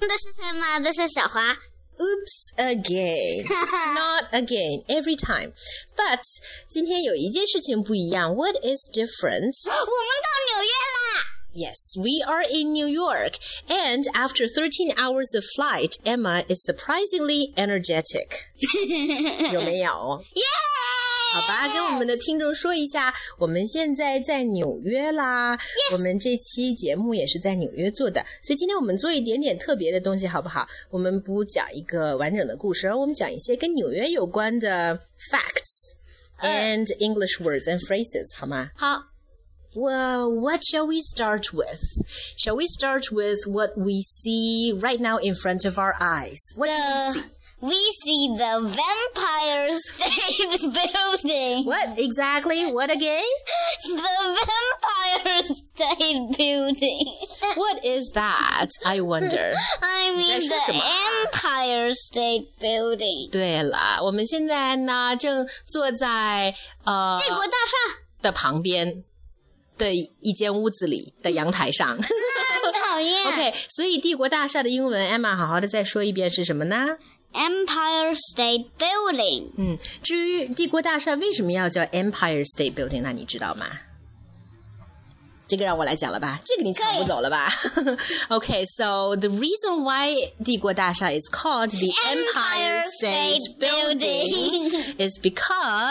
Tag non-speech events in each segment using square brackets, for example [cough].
This is Emma. This is 小华。 Oops again, [laughs] not again, every time. But 今天有一件事情不一样。What is different? [gasps] 我们到纽约啦！ Yes, we are in New York, and after 13 hours of flight, Emma is surprisingly energetic. [laughs] 有没有？耶！ 好吧，跟我们的听众说一下，我们现在在纽约啦。我们这期节目也是在纽约做的，所以今天我们做一点点特别的东西，好不好？我们不讲一个完整的故事，而我们讲一些跟纽约有关的 [laughs] facts and English words and phrases，好吗？好， Well, what shall we start with? Shall we start with what we see right now in front of our eyes? What do we see? the we see the Vampire State Building. [laughs] What exactly? What again? The Vampire State Building. [laughs] What is that? I wonder. I mean 你在说什 the 么？ Empire State Building. 对了，我们现在呢正坐在呃帝国大厦。的旁边的一间屋子里的阳台上。很讨厌。 OK，所以帝国大厦的英文，Emma [laughs] 好好的再说一遍是什么呢？ Empire State Building. 嗯，至于帝国大厦为什么要叫 Empire State Building，那你知道吗？这个让我来讲了吧，这个你抢不走了吧？Okay, so [laughs] the reason why 帝国大厦 is called the Empire Empire State State Building Building [laughs] is because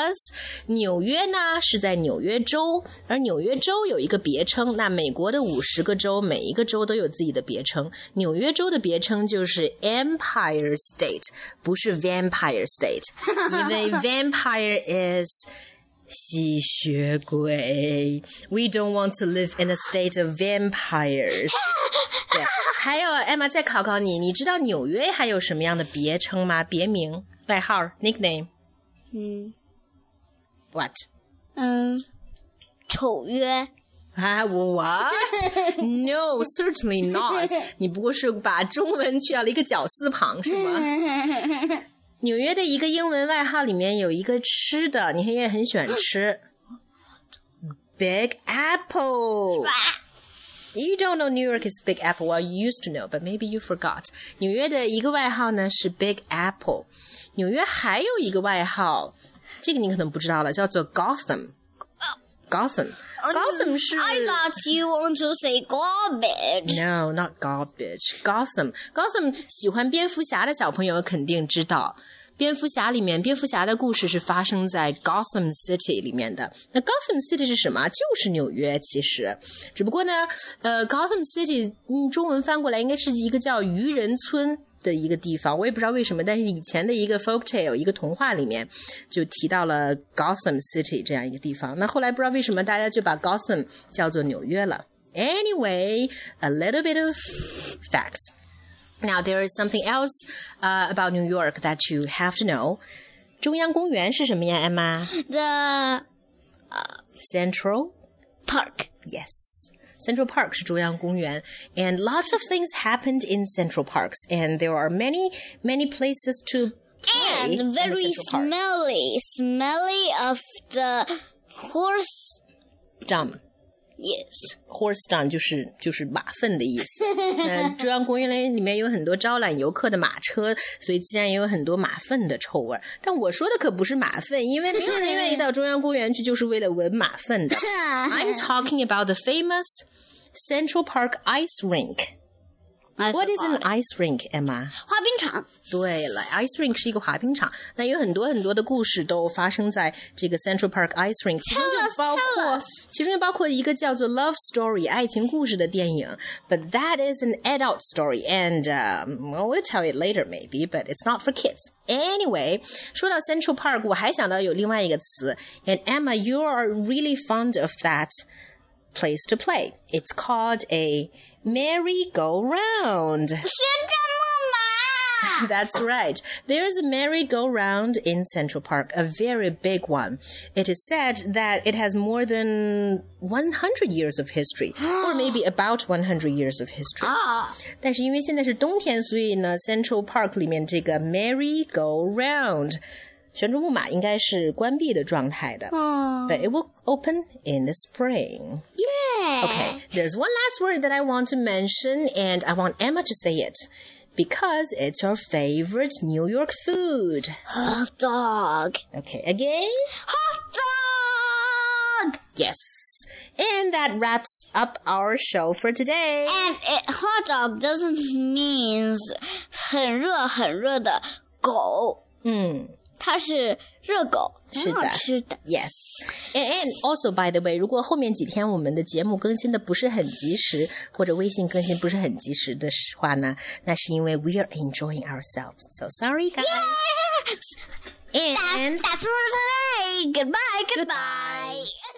纽约呢是在纽约州，而纽约州有一个别称。那美国的五十个州，每一个州都有自己的别称。纽约州的别称就是 Empire State，不是 Vampire State，因为 Vampire is 吸血鬼。We don't want to live in a state of vampires 对，还有 Emma 再考考你，你知道纽约还有什么样的别称吗？别名、外号、nickname。嗯 What？嗯，丑约。啊，What? [laughs] No, certainly not. 你不过是把中文去掉了一个绞丝旁，是吗？纽约的一个英文外号里面有一个吃的，你也很喜欢吃，Big [laughs] Apple。You don't know New York is Big Apple. Well, you used to know, but maybe you forgot. 纽约的一个外号呢是 Big Apple。纽约还有一个外号， 这个你可能不知道了，叫做 Gotham。Gotham。Gotham 是 I thought you want to say garbage. No, not garbage. Gotham. Gotham 喜欢蝙蝠侠的小朋友肯定知道。蝙蝠侠里面，蝙蝠侠的故事是发生在 Gotham City 里面的。那 Gotham City 是什么？就是纽约，其实，只不过呢，呃，Gotham City，嗯，中文翻过来应该是一个叫渔人村的一个地方，我也不知道为什么，但是以前的一个 folk tale 一个童话里面就提到了 Gotham City 这样一个地方。那后来不知道为什么大家就把 Gotham 叫做纽约了。Anyway, a little bit of facts. Now there is something else uh, about New York that you have to know. 中央公园是什么呀，Emma? The Central park. Yes. Central Park 是中央公园 and lots of things happened in Central Parks and there are many many places to play in And the very Central Park. smelly. Smelly of the horse. Dumb. Yes. Horse dung 就是就是马粪的意思。那中央公园里面有很多招揽游客的马车，所以自然也有很多马粪的臭味儿。但我说的可不是马粪，因为没有人愿意到中央公园去，就是为了闻马粪的。[laughs] I'm talking about the famous Central Park ice rink. I What is an forgot. ice rink, Emma? 滑冰场？对了，ice rink 是一个滑冰场，那有很多很多的故事都发生在这个 Central Park ice rink，其中 Tell 就 us, 包 tell 括 us. 其中就包括一个叫做 Love Story 爱情故事的电影，but that is an adult story and um, well, we'll tell it later maybe, but it's not for kids. Anyway，说到 Central Park，我还想到有另外一个词，and Emma, you are really fond of that place to play. It's called a merry-go-round. 旋[laughs] 转木马。 [laughs] That's right. There's a merry-go-round in Central Park, a very big one. It is said that it has more than 100 years of history, [gasps] or maybe about 100 years of history. 啊，但是因为现在是冬天，所以呢，Central Park 里面这个 merry-go-round 旋转木马应该是关闭的状态的。哦 But it will open in the spring. 耶 Okay, there's one last word that I want to mention, and I want Emma to say it. because it's your favorite New York food. Hot dog. Okay, again? Hot dog. Yes. And that wraps up our show for today. And it, hot dog doesn't mean 很热很热的狗，嗯， 它是热狗，是的吃的。Yes. And, and also, by the way, 如果后面几天我们的节目更新的不是很及时，或者微信更新不是很及时的话呢，那是因为 we are enjoying ourselves. So sorry, guys. That, And that's for today. Goodbye. Goodbye.